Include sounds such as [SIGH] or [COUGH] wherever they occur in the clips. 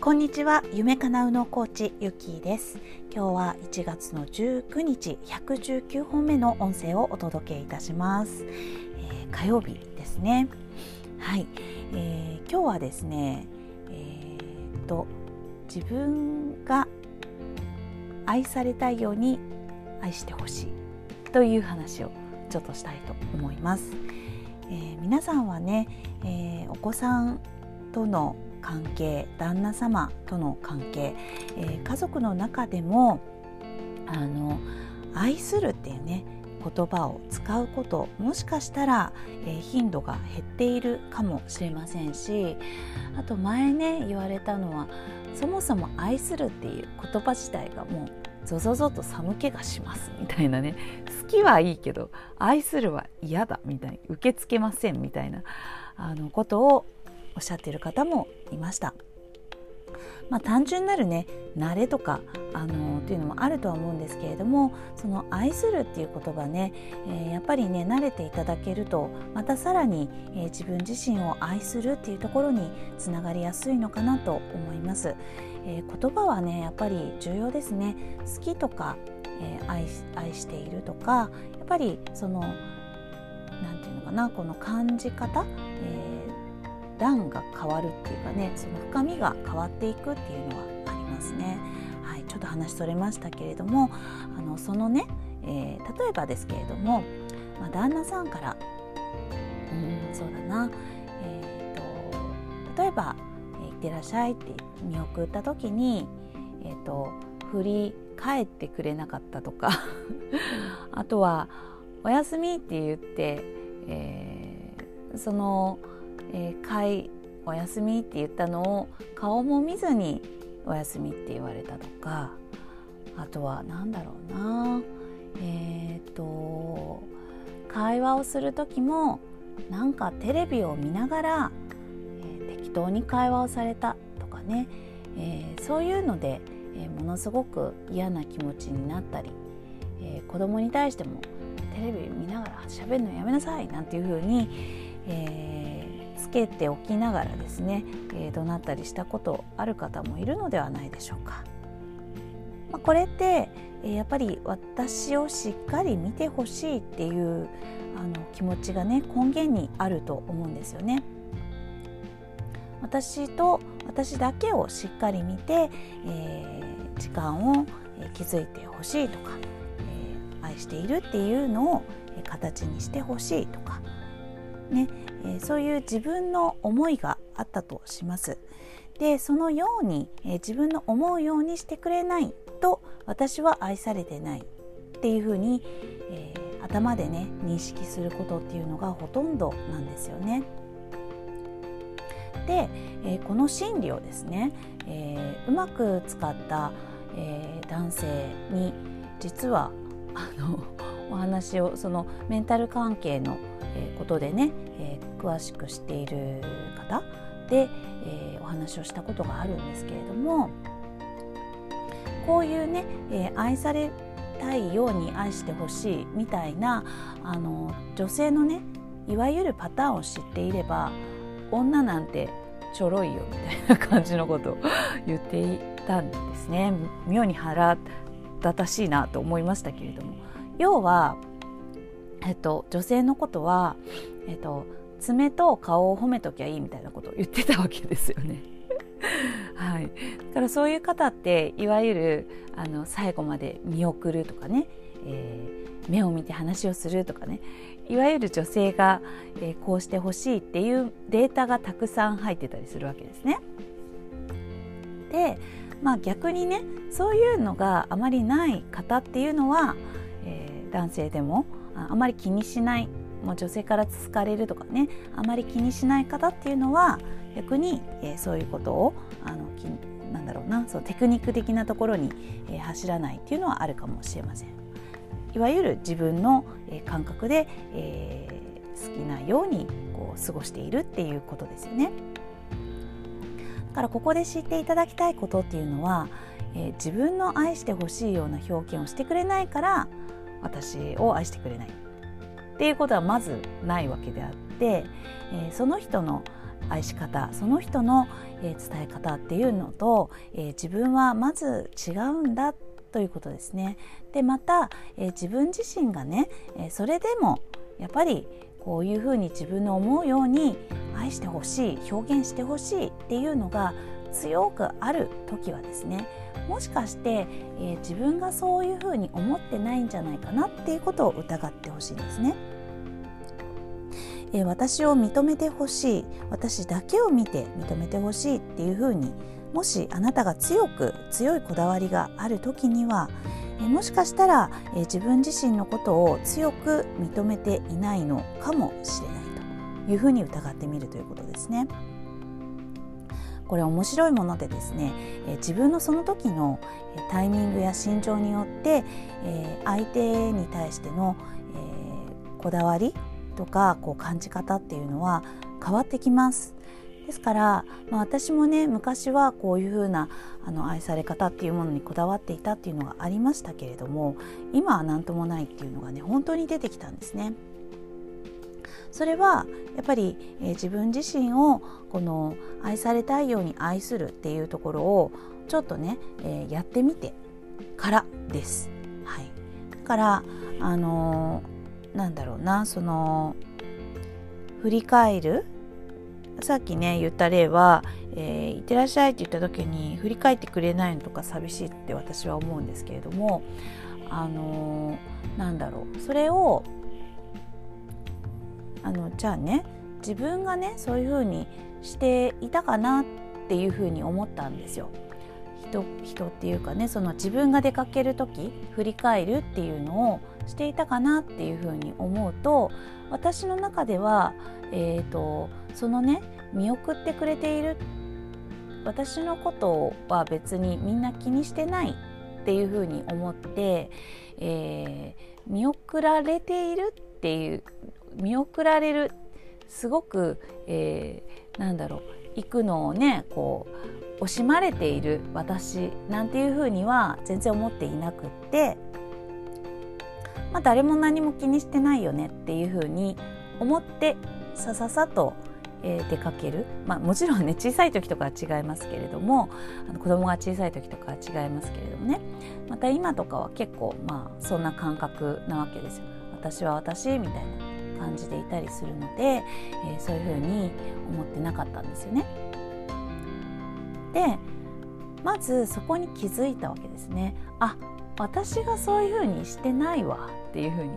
こんにちは。夢かなうのコーチゆきです。今日は1月の19日119本目の音声をお届けいたします、えー、火曜日ですね。はい、えー、今日はですねえー、っと自分が愛されたいように愛してほしいという話をちょっとしたいと思います、えー、皆さんはね、えー、お子さんとの関係旦那様との関係、えー、家族の中でもあの愛するっていうね言葉を使うこともしかしたら、えー、頻度が減っているかもしれませんしあと前ね言われたのはそもそも愛するっていう言葉自体がもうゾゾゾと寒気がしますみたいなね好きはいいけど愛するは嫌だみたいに受け付けませんみたいなあのことをおっしゃっている方もいました。まあ、単純なるね慣れとかあのっていうのもあるとは思うんですけれどもその「愛する」っていう言葉ね、えー、やっぱりね慣れていただけるとまたさらに、えー、自分自身を愛するっていうところにつながりやすいのかなと思います。えー、言葉はねやっぱり重要ですね好きとか、え愛愛しているとかやっぱりその何て言うのかなこの感じ方、え段が変わるっていうかねその深みが変わっていくっていうのはありますね。はい、ちょっと話それましたけれどもあのそのね、えー、例えばですけれども、まあ、旦那さんからうんそうだな、えーと、例えば「えー、いってらっしゃい」って見送った時に、えーと、振り返ってくれなかったとか [LAUGHS] あとは「おやすみ」って言って、えー、その「えー、会おやすみって言ったのを顔も見ずにおやすみって言われたとかあとは何だろうな。えっ、と会話をする時もなんかテレビを見ながら、えー、適当に会話をされたとかね、えー、そういうので、えー、ものすごく嫌な気持ちになったり、えー、子供に対してもテレビ見ながら喋るのやめなさいなんていうふうに、えー、つけておきながらですね、えー、怒鳴ったりしたことある方もいるのではないでしょうか。まあ、これって、えー、やっぱり私をしっかり見てほしいっていうあの気持ちがね根源にあると思うんですよね。私と私だけをしっかり見て、えー、時間を気づいてほしいとか、えー、愛しているっていうのを形にしてほしいとかね、えー、そういう自分の思いがあったとします。でそのように、えー、自分の思うようにしてくれないと私は愛されてないっていうふうに、えー、頭でね認識することっていうのがほとんどなんですよね。で、えー、この心理をですね、えー、うまく使った、えー、男性に実はあのお話をそのメンタル関係のことでね、えー、詳しく知っている方で、えー、お話をしたことがあるんですけれどもこういうね、えー、愛されたいように愛してほしいみたいなあの女性のねいわゆるパターンを知っていれば女なんてちょろいよみたいな感じのことを [LAUGHS] 言っていたんですね。妙に腹立たしいなと思いましたけれども。要はえっと、女性のことは、えっと、爪と顔を褒めときゃいいみたいなことを言ってたわけですよね。[LAUGHS] はい、だからそういう方っていわゆるあの最後まで見送るとかね、えー、目を見て話をするとかねいわゆる女性が、えー、こうしてほしいっていうデータがたくさん入ってたりするわけですね。で、まあ、逆にねそういうのがあまりない方っていうのは、えー、男性でもあまり気にしないもう女性から好かれるとかねあまり気にしない方っていうのは逆に、えー、そういうことをあのきなんだろうなそうテクニック的なところに、えー、走らないっていうのはあるかもしれません。いわゆる自分の、えー、感覚で、えー、好きなようにこう過ごしているっていうことですよね。だからここで知っていただきたいことっていうのは、えー、自分の愛してほしいような表現をしてくれないから私を愛してくれないっていうことはまずないわけであっで、え、その人の愛し方その人の、え、伝え方っていうのと、え、自分はまず違うんだということですね。でまた、え、自分自身がね、え、それでもやっぱりこういうふうに自分の思うように愛してほしい表現してほしいっていうのが強くある時はですねもしかして、えー、自分がそういうふうに思ってないんじゃないかなっていうことを疑ってほしいんですね。えー、私を認めてほしい私だけを見て認めてほしいっていうふうにもしあなたが強く強いこだわりがある時には、えもしかしたら、え自分自身のことを強く認めていないのかもしれないというふうに疑ってみるということですね。これ面白いものでですね、え自分のその時のタイミングや心情によって、え相手に対しての、えこだわりとかこう感じ方っていうのは変わってきます。ですから、まあ、私もね昔はこういうふうなあの愛され方っていうものにこだわっていたっていうのがありましたけれども今は何ともないっていうのがね本当に出てきたんですね。それはやっぱり、えー、自分自身をこの愛されたいように愛するっていうところをちょっとね、えー、やってみてからです。はい、だからあのー、なんだろうなその振り返る？さっきね言った例は「えー、いってらっしゃい」って言った時に振り返ってくれないのとか寂しいって私は思うんですけれどもあのー、なんだろう。それをあのじゃあね自分がねそういうふうにしていたかなっていうふうに思ったんですよ。人人っていうかねその自分が出かける時振り返るっていうのをしていたかなっていうふうに思うと私の中では、えーと、そのね見送ってくれている私のことは別にみんな気にしてないっていうふうに思って、えー、見送られているっていう見送られるすごく、えー、なんだろう行くのをねこう惜しまれている私なんていうふうには全然思っていなくって、まあ、誰も何も気にしてないよねっていうふうに思ってさささと、えー、出かける、まあ、もちろんね小さい時とかは違いますけれどもあの子供が小さい時とかは違いますけれどもね。また今とかは結構まあそんな感覚なわけですよ。私は私みたいな。感じでいたりするので、えー、そういうふうに思ってなかったんですよね。でまずそこに気づいたわけですね。あ私がそういうふうにしてないわっていうふうに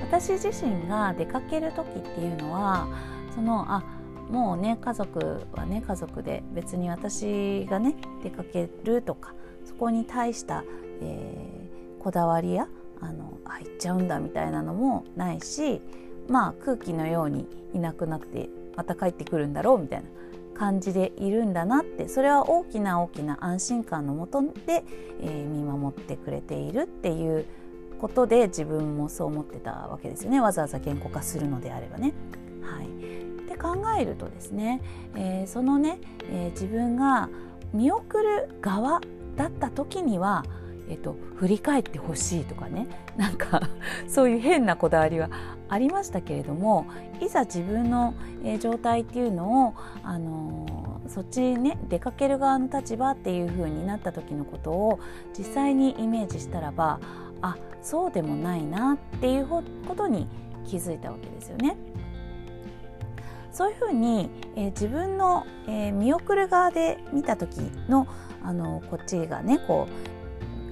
私自身が出かける時っていうのはそのあもうね家族はね家族で別に私がね出かけるとかそこに対した、えー、こだわりやあのあ行っちゃうんだみたいなのもないしまあ空気のようにいなくなってまた帰ってくるんだろうみたいな感じでいるんだなってそれは大きな大きな安心感のもとで、えー、見守ってくれているっていうことで自分もそう思ってたわけですよねわざわざ言語化するのであればね。はい、で考えるとですね、えー、そのね、えー、自分が見送る側だった時にはえっと、振り返ってほしいとかね [LAUGHS] なんかそういう変なこだわりはありましたけれどもいざ自分の、え状態っていうのを、あのー、そっちにね出かける側の立場っていう風になった時のことを実際にイメージしたらばあそうでもないなっていうことに気づいたわけですよね。そういうふうに、えー、自分の、えー、見送る側で見た時のあのこっちがねこう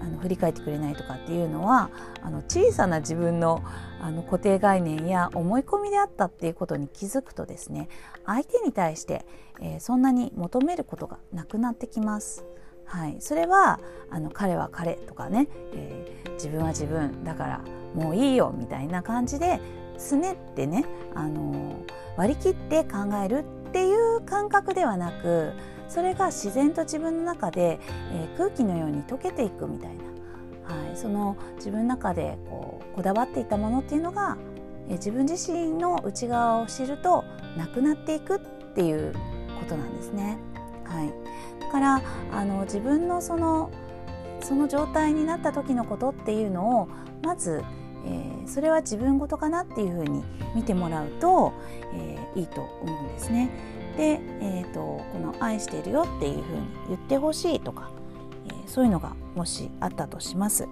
の振り返ってくれないとかっていうのはあの小さな自分のあの固定概念や思い込みであったっていうことに気づくとですね相手に対して、えー、そんなに求めることがなくなってきます。はい、それはあの彼は彼とかね、えー、自分は自分だからもういいよみたいな感じですねってね、あのー、割り切って考えるっていう感覚ではなくそれが自然と自分の中で、えー、空気のように溶けていくみたいな、はい、その自分の中でこうこだわっていたものっていうのが、えー、自分自身の内側を知るとなくなっていくっていうことなんですね。はい、だからあの自分のそのその状態になった時のことっていうのをまず、えー、それは自分事かなっていうふうに見てもらうと、えー、いいと思うんですね。で、えーと、この「愛してるよ」っていうふうに言ってほしいとか、えー、そういうのがもしあったとします。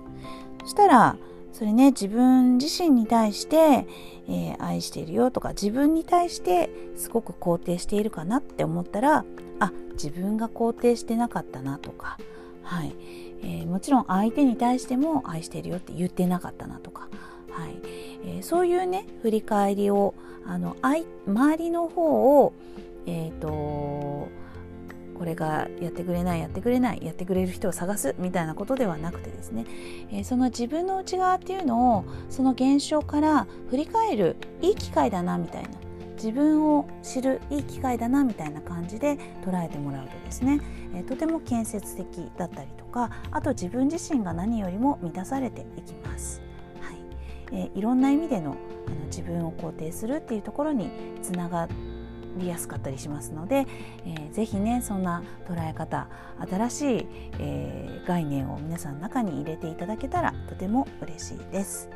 そしたらそれね自分自身に対して、えー、愛してるよとか自分に対してすごく肯定しているかなって思ったらあ自分が肯定してなかったなとか、はいえー、もちろん相手に対しても愛してるよって言ってなかったなとか、はいえー、そういうね振り返りをあの周りの方をえっ、ー、とこれがやってくれないやってくれないやってくれる人を探すみたいなことではなくてですね、えー、その自分の内側っていうのをその現象から振り返るいい機会だなみたいな自分を知るいい機会だなみたいな感じで捉えてもらうとですね、えー、とても建設的だったりとかあと自分自身が何よりも満たされていきます。はいえー、いろんな意味でのあの自分を肯定するっていうところにつながりやすかったりしますので、えー、ぜひねそんな捉え方新しい、えー、概念を皆さんの中に入れていただけたらとても嬉しいです。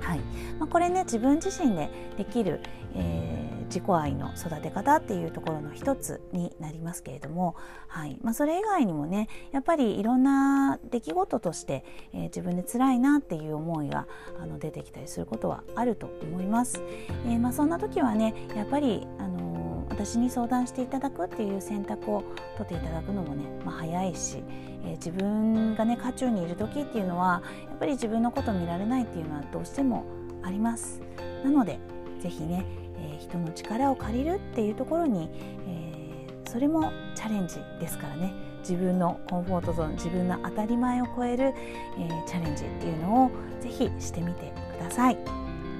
はいまあ、これね自分自身でできる、えー、自己愛の育て方っていうところの一つになりますけれども、はいまあ、それ以外にもねやっぱりいろんな出来事として、えー、自分で辛いなっていう思いがあの出てきたりすることはあると思います。えーまあ、そんな時はねやっぱりあの私に相談していただくっていう選択を取っていただくのもね、まあ、早いし、え、自分がね渦中にいる時っていうのはやっぱり自分のこと見られないっていうのはどうしてもありますなので是非ね、えー、人の力を借りるっていうところに、えー、それもチャレンジですからね自分のコンフォートゾーン自分の当たり前を超える、えー、チャレンジっていうのを是非してみてください。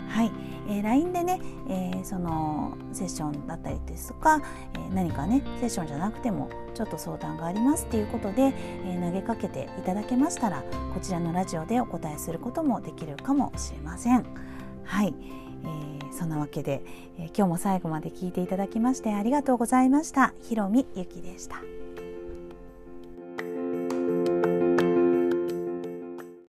はいえー、LINE でね、えー、そのセッションだったりですとか、えー、何かねセッションじゃなくてもちょっと相談がありますっていうことで、え投げかけていただけましたらこちらのラジオでお答えすることもできるかもしれません。はい、えー、そんなわけで、え今日も最後まで聞いていただきましてありがとうございました。ひろみゆきでした。